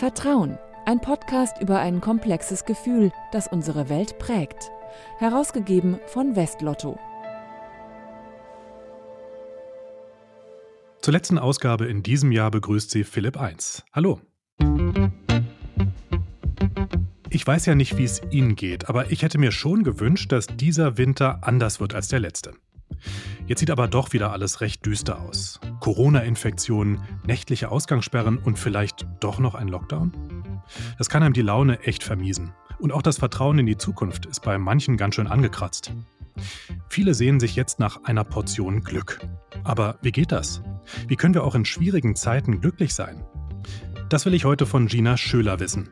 Vertrauen, ein Podcast über ein komplexes Gefühl, das unsere Welt prägt. Herausgegeben von Westlotto. Zur letzten Ausgabe in diesem Jahr begrüßt sie Philipp 1. Hallo. Ich weiß ja nicht, wie es Ihnen geht, aber ich hätte mir schon gewünscht, dass dieser Winter anders wird als der letzte. Jetzt sieht aber doch wieder alles recht düster aus. Corona-Infektionen, nächtliche Ausgangssperren und vielleicht doch noch ein Lockdown? Das kann einem die Laune echt vermiesen. Und auch das Vertrauen in die Zukunft ist bei manchen ganz schön angekratzt. Viele sehen sich jetzt nach einer Portion Glück. Aber wie geht das? Wie können wir auch in schwierigen Zeiten glücklich sein? Das will ich heute von Gina Schöler wissen.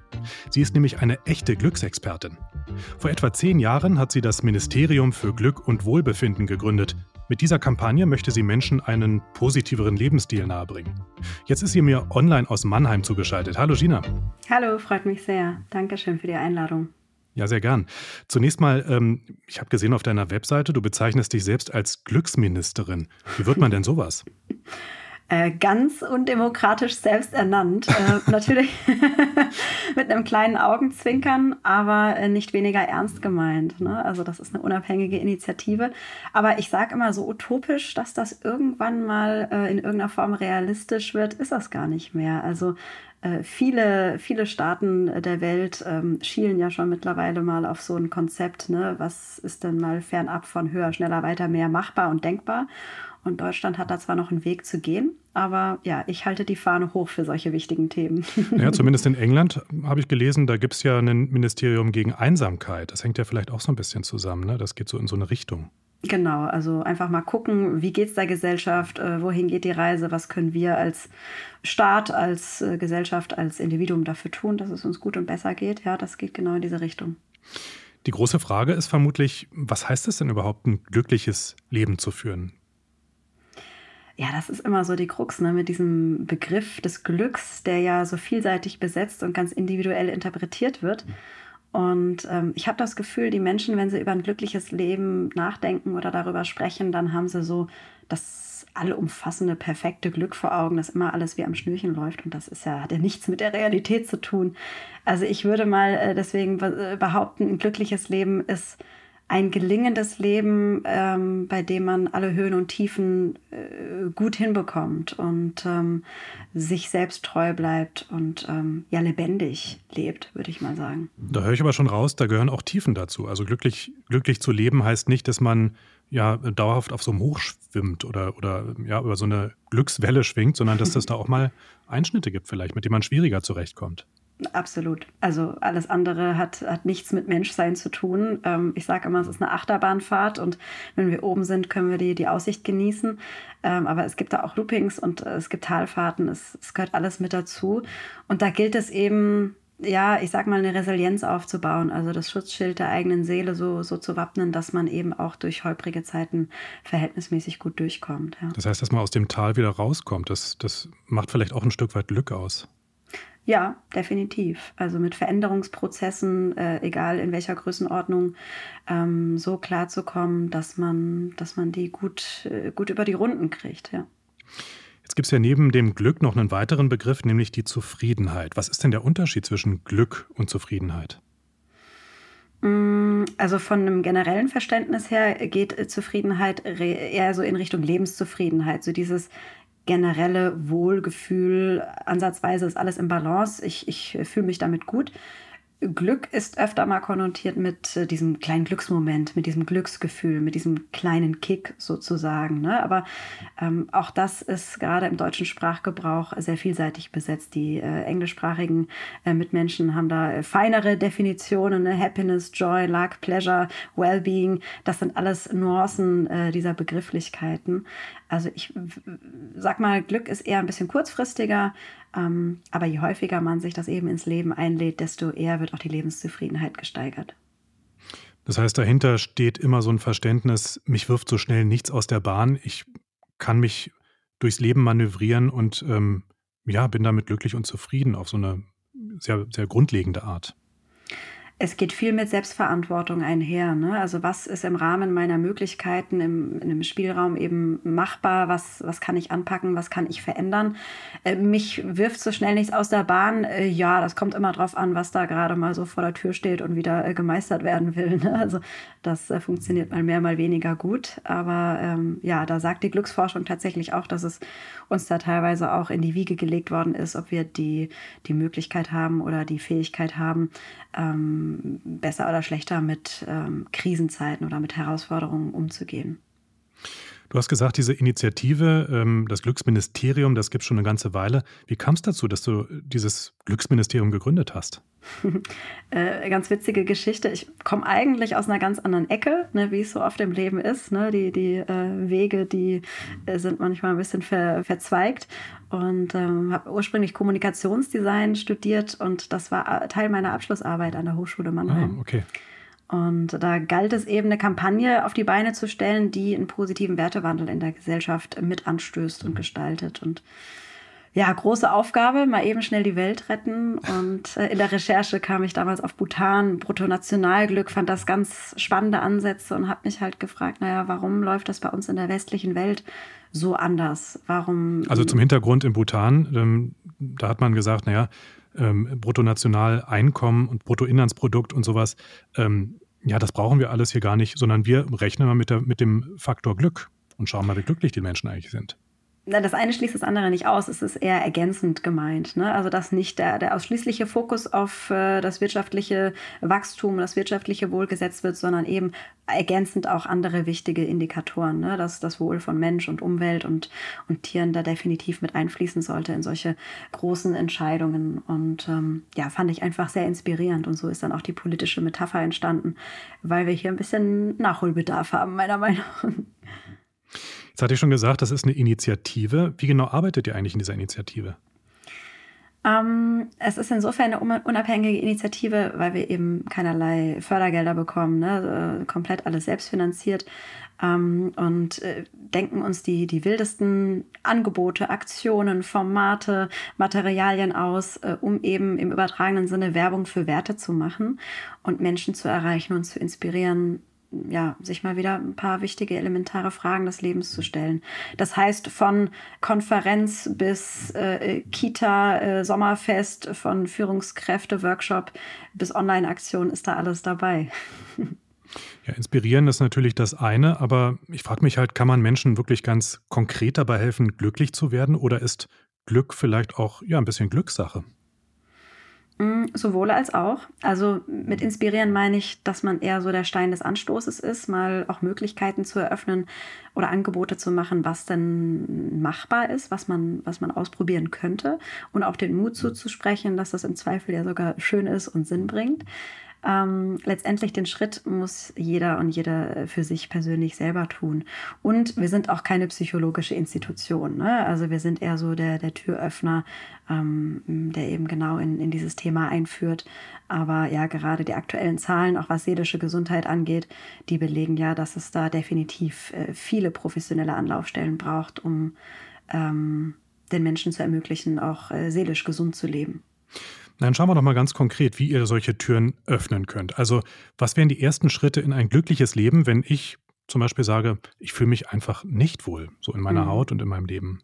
Sie ist nämlich eine echte Glücksexpertin. Vor etwa zehn Jahren hat sie das Ministerium für Glück und Wohlbefinden gegründet. Mit dieser Kampagne möchte sie Menschen einen positiveren Lebensstil nahebringen. Jetzt ist sie mir online aus Mannheim zugeschaltet. Hallo Gina. Hallo, freut mich sehr. Dankeschön für die Einladung. Ja, sehr gern. Zunächst mal, ähm, ich habe gesehen auf deiner Webseite, du bezeichnest dich selbst als Glücksministerin. Wie wird man denn sowas? Äh, ganz undemokratisch selbst ernannt. Äh, natürlich mit einem kleinen Augenzwinkern, aber äh, nicht weniger ernst gemeint. Ne? Also das ist eine unabhängige Initiative. Aber ich sage immer so utopisch, dass das irgendwann mal äh, in irgendeiner Form realistisch wird, ist das gar nicht mehr. Also äh, viele, viele Staaten der Welt ähm, schielen ja schon mittlerweile mal auf so ein Konzept, ne? was ist denn mal fernab von höher, schneller, weiter, mehr machbar und denkbar. Und Deutschland hat da zwar noch einen Weg zu gehen, aber ja, ich halte die Fahne hoch für solche wichtigen Themen. Ja, zumindest in England habe ich gelesen, da gibt es ja ein Ministerium gegen Einsamkeit. Das hängt ja vielleicht auch so ein bisschen zusammen. Ne? Das geht so in so eine Richtung. Genau, also einfach mal gucken, wie geht es der Gesellschaft, äh, wohin geht die Reise, was können wir als Staat, als äh, Gesellschaft, als Individuum dafür tun, dass es uns gut und besser geht. Ja, das geht genau in diese Richtung. Die große Frage ist vermutlich, was heißt es denn überhaupt, ein glückliches Leben zu führen? Ja, das ist immer so die Krux ne, mit diesem Begriff des Glücks, der ja so vielseitig besetzt und ganz individuell interpretiert wird. Und ähm, ich habe das Gefühl, die Menschen, wenn sie über ein glückliches Leben nachdenken oder darüber sprechen, dann haben sie so das allumfassende, perfekte Glück vor Augen, dass immer alles wie am Schnürchen läuft. Und das ist ja, hat ja nichts mit der Realität zu tun. Also ich würde mal äh, deswegen äh, behaupten, ein glückliches Leben ist ein gelingendes Leben, ähm, bei dem man alle Höhen und Tiefen äh, gut hinbekommt und ähm, sich selbst treu bleibt und ähm, ja lebendig lebt, würde ich mal sagen. Da höre ich aber schon raus, da gehören auch Tiefen dazu. Also glücklich, glücklich zu leben heißt nicht, dass man ja dauerhaft auf so einem Hoch schwimmt oder, oder ja über so eine Glückswelle schwingt, sondern dass es da auch mal Einschnitte gibt vielleicht, mit denen man schwieriger zurechtkommt. Absolut. Also alles andere hat, hat nichts mit Menschsein zu tun. Ähm, ich sage immer, es ist eine Achterbahnfahrt und wenn wir oben sind, können wir die, die Aussicht genießen. Ähm, aber es gibt da auch Loopings und äh, es gibt Talfahrten. Es, es gehört alles mit dazu. Und da gilt es eben, ja, ich sag mal, eine Resilienz aufzubauen, also das Schutzschild der eigenen Seele so, so zu wappnen, dass man eben auch durch holprige Zeiten verhältnismäßig gut durchkommt. Ja. Das heißt, dass man aus dem Tal wieder rauskommt. Das, das macht vielleicht auch ein Stück weit Glück aus. Ja, definitiv. Also mit Veränderungsprozessen, äh, egal in welcher Größenordnung, ähm, so klarzukommen, dass man, dass man die gut, äh, gut über die Runden kriegt, ja. Jetzt gibt es ja neben dem Glück noch einen weiteren Begriff, nämlich die Zufriedenheit. Was ist denn der Unterschied zwischen Glück und Zufriedenheit? Mm, also von einem generellen Verständnis her geht Zufriedenheit eher so in Richtung Lebenszufriedenheit. So dieses, generelle Wohlgefühl, ansatzweise ist alles im Balance, ich, ich fühle mich damit gut. Glück ist öfter mal konnotiert mit äh, diesem kleinen Glücksmoment, mit diesem Glücksgefühl, mit diesem kleinen Kick sozusagen. Ne? Aber ähm, auch das ist gerade im deutschen Sprachgebrauch sehr vielseitig besetzt. Die äh, englischsprachigen äh, Mitmenschen haben da äh, feinere Definitionen, ne? Happiness, Joy, Luck, Pleasure, Wellbeing. Das sind alles Nuancen äh, dieser Begrifflichkeiten. Also ich sag mal, Glück ist eher ein bisschen kurzfristiger, ähm, aber je häufiger man sich das eben ins Leben einlädt, desto eher wird auch die Lebenszufriedenheit gesteigert. Das heißt, dahinter steht immer so ein Verständnis, mich wirft so schnell nichts aus der Bahn, ich kann mich durchs Leben manövrieren und ähm, ja, bin damit glücklich und zufrieden auf so eine sehr, sehr grundlegende Art. Es geht viel mit Selbstverantwortung einher. Ne? Also was ist im Rahmen meiner Möglichkeiten im, in einem Spielraum eben machbar? Was, was kann ich anpacken? Was kann ich verändern? Äh, mich wirft so schnell nichts aus der Bahn. Äh, ja, das kommt immer drauf an, was da gerade mal so vor der Tür steht und wieder äh, gemeistert werden will. Ne? Also das äh, funktioniert mal mehr, mal weniger gut. Aber ähm, ja, da sagt die Glücksforschung tatsächlich auch, dass es uns da teilweise auch in die Wiege gelegt worden ist, ob wir die, die Möglichkeit haben oder die Fähigkeit haben, ähm, besser oder schlechter mit ähm, Krisenzeiten oder mit Herausforderungen umzugehen. Du hast gesagt, diese Initiative, ähm, das Glücksministerium, das gibt es schon eine ganze Weile. Wie kam es dazu, dass du dieses Glücksministerium gegründet hast? äh, ganz witzige Geschichte. Ich komme eigentlich aus einer ganz anderen Ecke, ne, wie es so oft im Leben ist. Ne? Die, die äh, Wege, die äh, sind manchmal ein bisschen ver, verzweigt. Und ähm, habe ursprünglich Kommunikationsdesign studiert und das war äh, Teil meiner Abschlussarbeit an der Hochschule Mannheim. Ah, okay. Und da galt es eben, eine Kampagne auf die Beine zu stellen, die einen positiven Wertewandel in der Gesellschaft mit anstößt und gestaltet. Und ja, große Aufgabe, mal eben schnell die Welt retten. Und äh, in der Recherche kam ich damals auf Bhutan, Bruttonationalglück, fand das ganz spannende Ansätze und habe mich halt gefragt, naja, warum läuft das bei uns in der westlichen Welt so anders? Warum? Also zum Hintergrund in Bhutan, ähm, da hat man gesagt, naja, ähm, Bruttonationaleinkommen und Bruttoinlandsprodukt und sowas, ähm, ja, das brauchen wir alles hier gar nicht, sondern wir rechnen mal mit, der, mit dem Faktor Glück und schauen mal, wie glücklich die Menschen eigentlich sind das eine schließt das andere nicht aus, es ist eher ergänzend gemeint. Ne? Also dass nicht der, der ausschließliche Fokus auf äh, das wirtschaftliche Wachstum, das wirtschaftliche Wohl gesetzt wird, sondern eben ergänzend auch andere wichtige Indikatoren, ne? dass das Wohl von Mensch und Umwelt und, und Tieren da definitiv mit einfließen sollte in solche großen Entscheidungen. Und ähm, ja, fand ich einfach sehr inspirierend. Und so ist dann auch die politische Metapher entstanden, weil wir hier ein bisschen Nachholbedarf haben, meiner Meinung nach. Jetzt hatte ich schon gesagt, das ist eine Initiative. Wie genau arbeitet ihr eigentlich in dieser Initiative? Ähm, es ist insofern eine unabhängige Initiative, weil wir eben keinerlei Fördergelder bekommen, ne? Äh, komplett alles selbstfinanziert ähm, und äh, denken uns die, die wildesten Angebote, Aktionen, Formate, Materialien aus, äh, um eben im übertragenen Sinne Werbung für Werte zu machen und Menschen zu erreichen und zu inspirieren, ja, sich mal wieder ein paar wichtige, elementare Fragen des Lebens zu stellen. Das heißt, von Konferenz bis äh, Kita, äh, Sommerfest, von Führungskräfte-Workshop bis Online-Aktion ist da alles dabei. Ja, inspirieren ist natürlich das eine, aber ich frage mich halt, kann man Menschen wirklich ganz konkret dabei helfen, glücklich zu werden oder ist Glück vielleicht auch ja, ein bisschen Glückssache? Mm, sowohl als auch. Also mit inspirieren meine ich, dass man eher so der Stein des Anstoßes ist, mal auch Möglichkeiten zu eröffnen oder Angebote zu machen, was denn machbar ist, was man, was man ausprobieren könnte und auch den Mut zuzusprechen, dass das im Zweifel ja sogar schön ist und Sinn bringt. Ähm, letztendlich den Schritt muss jeder und jeder für sich persönlich selber tun. Und wir sind auch keine psychologische Institution. Ne? Also wir sind eher so der, der Türöffner, ähm, der eben genau in, in dieses Thema einführt. Aber ja, gerade die aktuellen Zahlen, auch was seelische Gesundheit angeht, die belegen ja, dass es da definitiv äh, viele professionelle Anlaufstellen braucht, um ähm, den Menschen zu ermöglichen, auch äh, seelisch gesund zu leben. Dann schauen wir doch mal ganz konkret, wie ihr solche Türen öffnen könnt. Also, was wären die ersten Schritte in ein glückliches Leben, wenn ich zum Beispiel sage, ich fühle mich einfach nicht wohl, so in meiner mhm. Haut und in meinem Leben?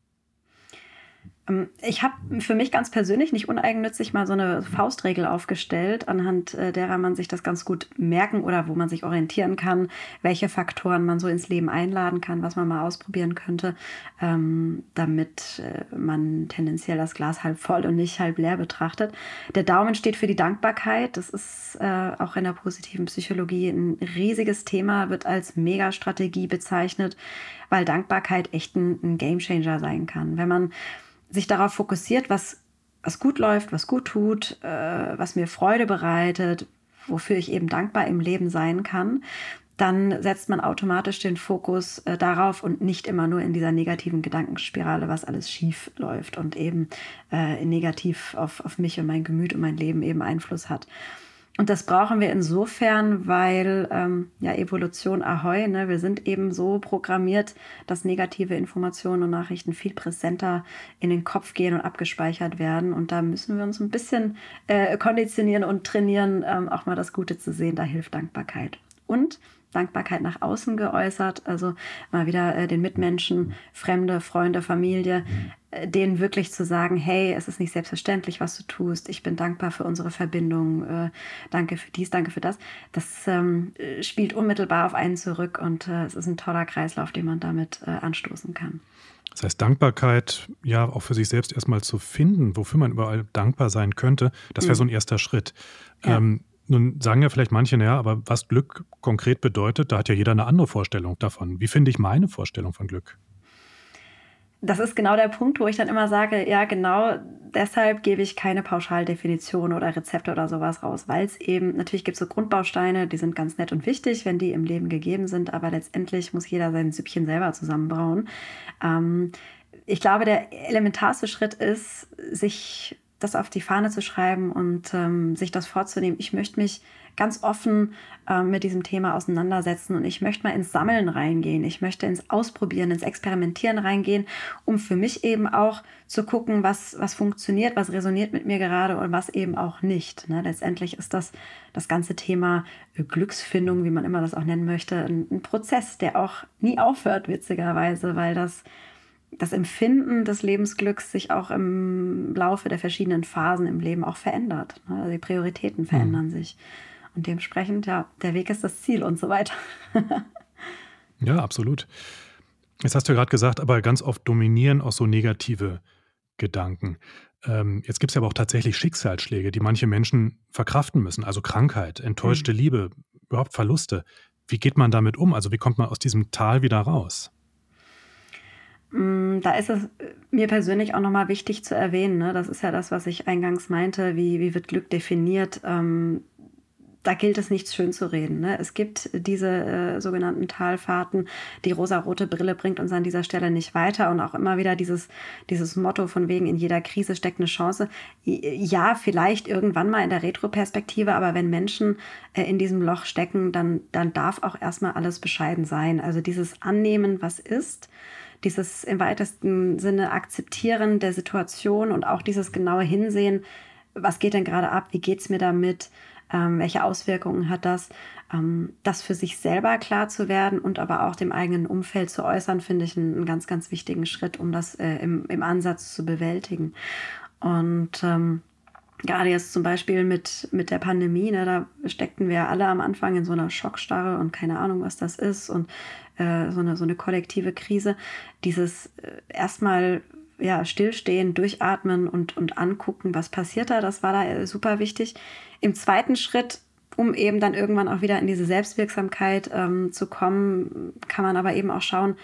Ähm, ich habe für mich ganz persönlich nicht uneigennützig mal so eine Faustregel aufgestellt, anhand äh, derer man sich das ganz gut merken oder wo man sich orientieren kann, welche Faktoren man so ins Leben einladen kann, was man mal ausprobieren könnte, ähm, damit äh, man tendenziell das Glas halb voll und nicht halb leer betrachtet. Der Daumen steht für die Dankbarkeit. Das ist äh, auch in der positiven Psychologie ein riesiges Thema, wird als Megastrategie bezeichnet, weil Dankbarkeit echt ein, ein Gamechanger sein kann. Wenn man sich darauf fokussiert, was, was gut läuft, was gut tut, äh, was mir Freude bereitet, wofür ich eben dankbar im Leben sein kann, dann setzt man automatisch den Fokus äh, darauf und nicht immer nur in dieser negativen Gedankenspirale, was alles schief läuft und eben äh, negativ auf, auf mich und mein Gemüt und mein Leben eben Einfluss hat. Und das brauchen wir insofern, weil ähm, ja Evolution ahoi, ne? wir sind eben so programmiert, dass negative Informationen und Nachrichten viel präsenter in den Kopf gehen und abgespeichert werden. Und da müssen wir uns ein bisschen äh, konditionieren und trainieren, ähm, auch mal das Gute zu sehen. Da hilft Dankbarkeit. Und Dankbarkeit nach außen geäußert, also mal wieder äh, den Mitmenschen, Fremde, Freunde, Familie, äh, denen wirklich zu sagen, hey, es ist nicht selbstverständlich, was du tust, ich bin dankbar für unsere Verbindung, äh, danke für dies, danke für das. Das ähm, spielt unmittelbar auf einen zurück und äh, es ist ein toller Kreislauf, den man damit äh, anstoßen kann. Das heißt, Dankbarkeit ja auch für sich selbst erstmal zu finden, wofür man überall dankbar sein könnte, das wäre mhm. so ein erster Schritt. Ja. Ähm, nun sagen ja vielleicht manche, naja, aber was Glück konkret bedeutet, da hat ja jeder eine andere Vorstellung davon. Wie finde ich meine Vorstellung von Glück? Das ist genau der Punkt, wo ich dann immer sage, ja, genau deshalb gebe ich keine Pauschaldefinition oder Rezepte oder sowas raus, weil es eben, natürlich gibt es so Grundbausteine, die sind ganz nett und wichtig, wenn die im Leben gegeben sind, aber letztendlich muss jeder sein Süppchen selber zusammenbrauen. Ähm, ich glaube, der elementarste Schritt ist, sich das auf die Fahne zu schreiben und ähm, sich das vorzunehmen. Ich möchte mich ganz offen ähm, mit diesem Thema auseinandersetzen und ich möchte mal ins Sammeln reingehen. Ich möchte ins Ausprobieren, ins Experimentieren reingehen, um für mich eben auch zu gucken, was, was funktioniert, was resoniert mit mir gerade und was eben auch nicht. Ne? Letztendlich ist das das ganze Thema Glücksfindung, wie man immer das auch nennen möchte, ein, ein Prozess, der auch nie aufhört, witzigerweise, weil das das Empfinden des Lebensglücks sich auch im Laufe der verschiedenen Phasen im Leben auch verändert. Ne? Also die Prioritäten verändern mhm. sich. Und dementsprechend, ja, der Weg ist das Ziel und so weiter. ja, absolut. Jetzt hast du ja gerade gesagt, aber ganz oft dominieren auch so negative Gedanken. Ähm, jetzt gibt es ja aber auch tatsächlich Schicksalsschläge, die manche Menschen verkraften müssen. Also Krankheit, enttäuschte mhm. Liebe, überhaupt Verluste. Wie geht man damit um? Also wie kommt man aus diesem Tal wieder raus? Mm, da ist es mir persönlich auch nochmal wichtig zu erwähnen. Ne? Das ist ja das, was ich eingangs meinte. Wie, wie wird Glück definiert? Ähm, da gilt es nichts schön zu reden. Ne? Es gibt diese äh, sogenannten Talfahrten. Die rosa-rote Brille bringt uns an dieser Stelle nicht weiter. Und auch immer wieder dieses, dieses Motto von wegen, in jeder Krise steckt eine Chance. Ja, vielleicht irgendwann mal in der Retroperspektive, aber wenn Menschen äh, in diesem Loch stecken, dann, dann darf auch erstmal alles bescheiden sein. Also dieses Annehmen, was ist dieses im weitesten Sinne Akzeptieren der Situation und auch dieses genaue Hinsehen, was geht denn gerade ab, wie geht es mir damit, ähm, welche Auswirkungen hat das, ähm, das für sich selber klar zu werden und aber auch dem eigenen Umfeld zu äußern, finde ich einen, einen, ganz, ganz wichtigen Schritt, um das äh, im, im Ansatz zu bewältigen. Und ähm, gerade jetzt zum Beispiel mit, mit der Pandemie, ne, da steckten wir alle am Anfang in so einer Schockstarre und keine Ahnung, was das ist und äh, so, eine, so eine kollektive Krise. Dieses äh, erstmal ja, stillstehen, durchatmen und, und angucken, was passiert da, das war da äh, super wichtig. Im zweiten Schritt um eben dann irgendwann auch wieder in diese Selbstwirksamkeit ähm, zu kommen, kann man aber eben auch schauen,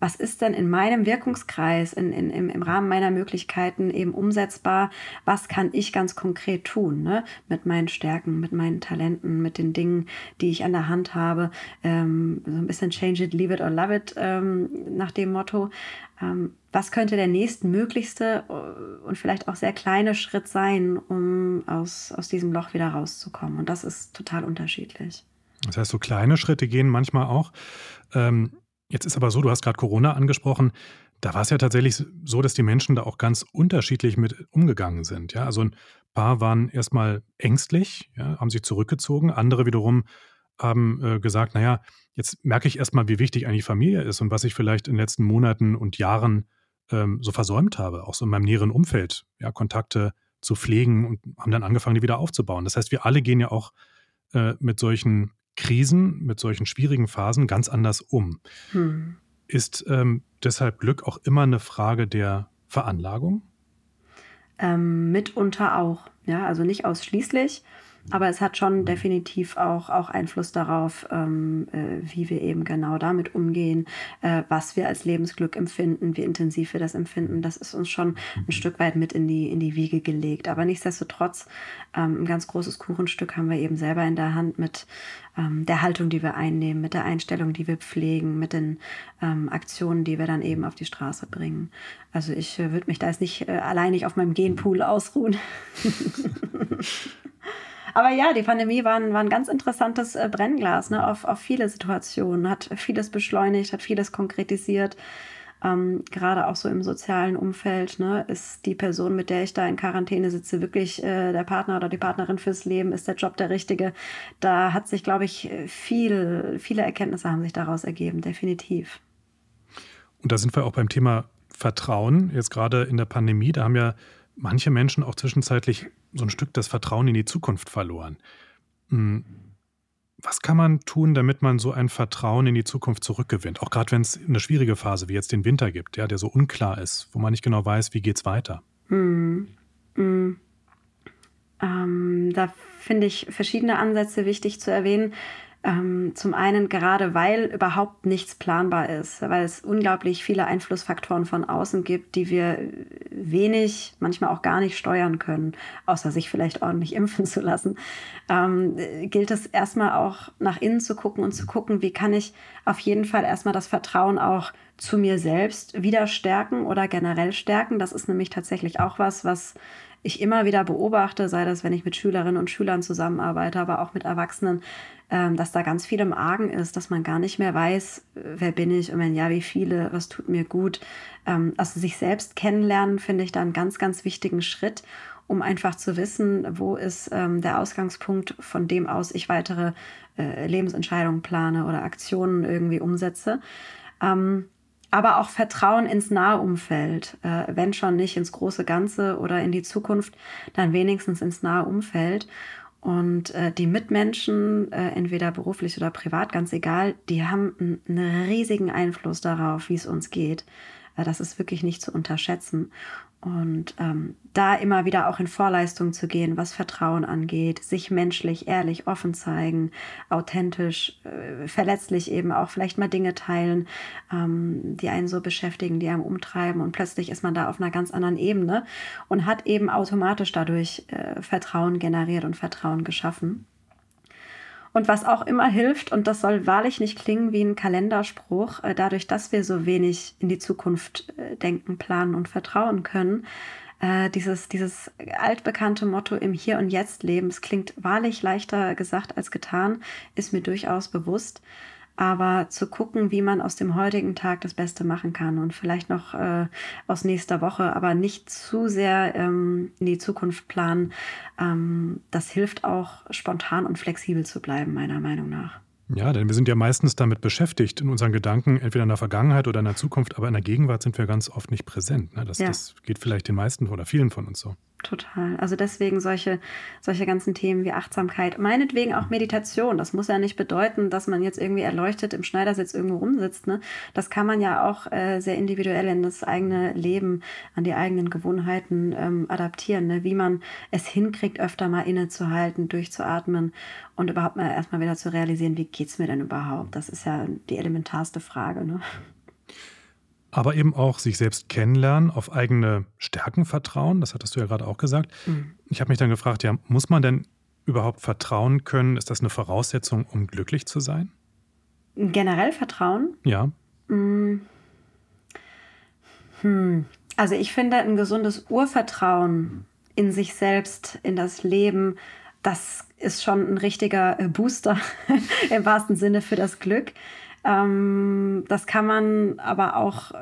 was ist denn in meinem Wirkungskreis, in, in, im, im Rahmen meiner Möglichkeiten eben umsetzbar, was kann ich ganz konkret tun, ne? mit meinen Stärken, mit meinen Talenten, mit den Dingen, die ich an der Hand habe. Ähm, so ein bisschen change it, leave it or love it ähm, nach dem Motto. Ähm, was könnte der nächstmöglichste äh, und vielleicht auch sehr kleine Schritt sein, um aus, aus diesem Loch wieder rauszukommen? Und das ist total unterschiedlich. Das heißt, so kleine Schritte gehen manchmal auch. Ähm, Jetzt ist aber so, du hast gerade Corona angesprochen. Da war es ja tatsächlich so, dass die Menschen da auch ganz unterschiedlich mit umgegangen sind. Ja, also ein paar waren erstmal ängstlich, ja, haben sich zurückgezogen. Andere wiederum haben äh, gesagt, naja, jetzt merke ich erstmal, wie wichtig eigentlich Familie ist und was ich vielleicht in den letzten Monaten und Jahren ähm, so versäumt habe, auch so in meinem näheren Umfeld, ja, Kontakte zu pflegen und haben dann angefangen, die wieder aufzubauen. Das heißt, wir alle gehen ja auch äh, mit solchen Krisen, mit solchen schwierigen Phasen ganz anders um. Hm. Ist ähm, deshalb Glück auch immer eine Frage der Veranlagung? Ähm, mitunter auch, ja, also nicht ausschließlich. Aber es hat schon definitiv auch, auch Einfluss darauf, ähm, äh, wie wir eben genau damit umgehen, äh, was wir als Lebensglück empfinden, wie intensiv wir das empfinden. Das ist uns schon ein Stück weit mit in die, in die Wiege gelegt. Aber nichtsdestotrotz, ähm, ein ganz großes Kuchenstück haben wir eben selber in der Hand mit ähm, der Haltung, die wir einnehmen, mit der Einstellung, die wir pflegen, mit den ähm, Aktionen, die wir dann eben auf die Straße bringen. Also ich äh, würde mich da jetzt nicht äh, alleinig auf meinem Genpool ausruhen. Aber ja, die Pandemie war ein, war ein ganz interessantes äh, Brennglas ne, auf, auf viele Situationen, hat vieles beschleunigt, hat vieles konkretisiert. Ähm, gerade auch so im sozialen Umfeld, ne, ist die Person, mit der ich da in Quarantäne sitze, wirklich äh, der Partner oder die Partnerin fürs Leben? Ist der Job der richtige? Da hat sich, glaube ich, viel, viele Erkenntnisse haben sich daraus ergeben, definitiv. Und da sind wir auch beim Thema Vertrauen. Jetzt gerade in der Pandemie, da haben ja manche Menschen auch zwischenzeitlich so ein Stück das Vertrauen in die Zukunft verloren. Hm, was kann man tun, damit man so ein Vertrauen in die Zukunft zurückgewinnt? Auch gerade wenn es eine schwierige Phase wie jetzt den Winter gibt, ja, der so unklar ist, wo man nicht genau weiß, wie geht es weiter. Hm. Hm. Ähm, da finde ich verschiedene Ansätze wichtig zu erwähnen. Ähm, zum einen gerade, weil überhaupt nichts planbar ist, weil es unglaublich viele Einflussfaktoren von außen gibt, die wir wenig, manchmal auch gar nicht steuern können, außer sich vielleicht ordentlich impfen zu lassen, ähm, gilt es erstmal auch nach innen zu gucken und zu gucken, wie kann ich auf jeden Fall erstmal das Vertrauen auch zu mir selbst wieder stärken oder generell stärken. Das ist nämlich tatsächlich auch was, was ich immer wieder beobachte, sei das, wenn ich mit Schülerinnen und Schülern zusammenarbeite, aber auch mit Erwachsenen, ähm, dass da ganz viel im Argen ist, dass man gar nicht mehr weiß, wer bin ich und wenn ja, wie viele, was tut mir gut. Ähm, also sich selbst kennenlernen, finde ich da einen ganz, ganz wichtigen Schritt, um einfach zu wissen, wo ist ähm, der Ausgangspunkt, von dem aus ich weitere äh, Lebensentscheidungen plane oder Aktionen irgendwie umsetze. Aber auch Vertrauen ins nahe Umfeld, äh, wenn schon nicht ins große Ganze oder in die Zukunft, dann wenigstens ins nahe Umfeld. Und äh, die Mitmenschen, äh, entweder beruflich oder privat, ganz egal, die haben einen riesigen Einfluss darauf, wie es uns geht. Äh, das ist wirklich nicht zu unterschätzen. Und ähm, da immer wieder auch in Vorleistung zu gehen, was Vertrauen angeht, sich menschlich, ehrlich, offen zeigen, authentisch, äh, verletzlich eben auch vielleicht mal Dinge teilen, ähm, die einen so beschäftigen, die einen umtreiben und plötzlich ist man da auf einer ganz anderen Ebene und hat eben automatisch dadurch äh, Vertrauen generiert und Vertrauen geschaffen. Und was auch immer hilft, und das soll wahrlich nicht klingen wie ein Kalenderspruch, äh, dadurch, dass wir so wenig in die Zukunft äh, denken, planen und vertrauen können, äh, dieses, dieses altbekannte Motto im Hier und Jetzt leben, es klingt wahrlich leichter gesagt als getan, ist mir durchaus bewusst aber zu gucken, wie man aus dem heutigen Tag das Beste machen kann und vielleicht noch äh, aus nächster Woche, aber nicht zu sehr ähm, in die Zukunft planen, ähm, das hilft auch spontan und flexibel zu bleiben, meiner Meinung nach. Ja, denn wir sind ja meistens damit beschäftigt, in unseren Gedanken, entweder in der Vergangenheit oder in der Zukunft, aber in der Gegenwart sind wir ganz oft nicht präsent. Ne? Das, ja. das geht vielleicht den meisten oder vielen von uns so. Total. Also deswegen solche, solche ganzen Themen wie Achtsamkeit, meinetwegen auch Meditation. Das muss ja nicht bedeuten, dass man jetzt irgendwie erleuchtet im Schneidersitz irgendwo rumsitzt. Ne? Das kann man ja auch äh, sehr individuell in das eigene Leben, an die eigenen Gewohnheiten ähm, adaptieren. Ne? Wie man es hinkriegt, öfter mal innezuhalten, durchzuatmen und überhaupt mal erstmal wieder zu realisieren, wie geht es mir denn überhaupt? Das ist ja die elementarste Frage. Ne? Aber eben auch sich selbst kennenlernen, auf eigene Stärken vertrauen. Das hattest du ja gerade auch gesagt. Mhm. Ich habe mich dann gefragt, ja, muss man denn überhaupt vertrauen können? Ist das eine Voraussetzung, um glücklich zu sein? Generell Vertrauen? Ja. Mhm. Hm. Also ich finde, ein gesundes Urvertrauen in sich selbst, in das Leben, das ist schon ein richtiger Booster im wahrsten Sinne für das Glück. Ähm, das kann man aber auch äh,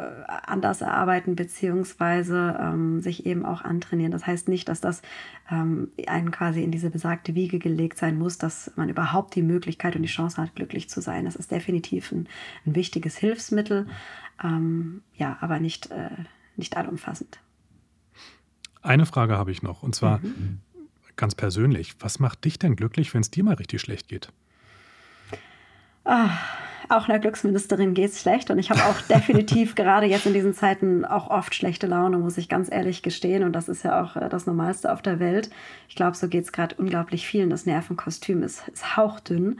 anders erarbeiten, beziehungsweise ähm, sich eben auch antrainieren. Das heißt nicht, dass das ähm, einen quasi in diese besagte Wiege gelegt sein muss, dass man überhaupt die Möglichkeit und die Chance hat, glücklich zu sein. Das ist definitiv ein, ein wichtiges Hilfsmittel, ähm, ja, aber nicht, äh, nicht allumfassend. Eine Frage habe ich noch, und zwar mhm. ganz persönlich. Was macht dich denn glücklich, wenn es dir mal richtig schlecht geht? Ah, auch einer Glücksministerin geht es schlecht und ich habe auch definitiv gerade jetzt in diesen Zeiten auch oft schlechte Laune, muss ich ganz ehrlich gestehen. Und das ist ja auch äh, das Normalste auf der Welt. Ich glaube, so geht es gerade unglaublich vielen. Das Nervenkostüm ist, ist hauchdünn.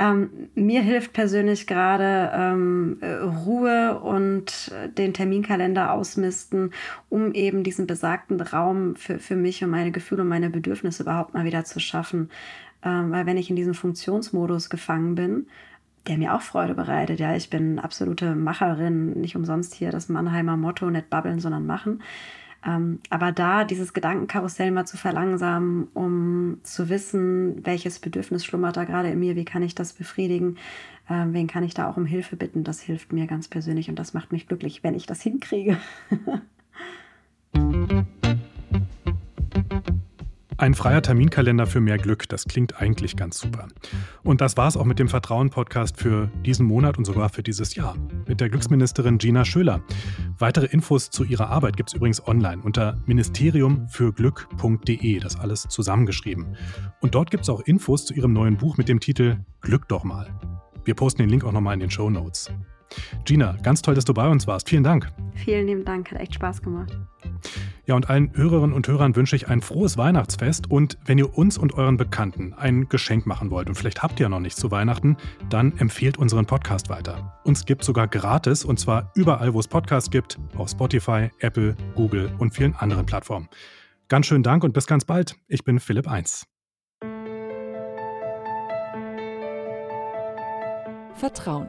Ähm, mir hilft persönlich gerade ähm, äh, Ruhe und äh, den Terminkalender ausmisten, um eben diesen besagten Raum für, für mich und meine Gefühle und meine Bedürfnisse überhaupt mal wieder zu schaffen. Ähm, weil wenn ich in diesem Funktionsmodus gefangen bin, der mir auch Freude bereitet. Ja, ich bin absolute Macherin, nicht umsonst hier das Mannheimer Motto, nicht babbeln, sondern machen. Ähm, aber da dieses Gedankenkarussell mal zu verlangsamen, um zu wissen, welches Bedürfnis schlummert da gerade in mir, wie kann ich das befriedigen, äh, wen kann ich da auch um Hilfe bitten, das hilft mir ganz persönlich und das macht mich glücklich, wenn ich das hinkriege. Ein freier Terminkalender für mehr Glück, das klingt eigentlich ganz super. Und das war es auch mit dem Vertrauen-Podcast für diesen Monat und sogar für dieses Jahr. Mit der Glücksministerin Gina Schöler. Weitere Infos zu ihrer Arbeit gibt es übrigens online unter ministeriumfürglück.de, das alles zusammengeschrieben. Und dort gibt es auch Infos zu ihrem neuen Buch mit dem Titel Glück doch mal. Wir posten den Link auch nochmal in den Show Notes. Gina, ganz toll, dass du bei uns warst. Vielen Dank. Vielen lieben Dank, hat echt Spaß gemacht. Ja, und allen Hörerinnen und Hörern wünsche ich ein frohes Weihnachtsfest und wenn ihr uns und euren Bekannten ein Geschenk machen wollt und vielleicht habt ihr ja noch nichts zu Weihnachten, dann empfehlt unseren Podcast weiter. Uns gibt sogar gratis und zwar überall, wo es Podcasts gibt, auf Spotify, Apple, Google und vielen anderen Plattformen. Ganz schönen Dank und bis ganz bald. Ich bin Philipp 1. Vertrauen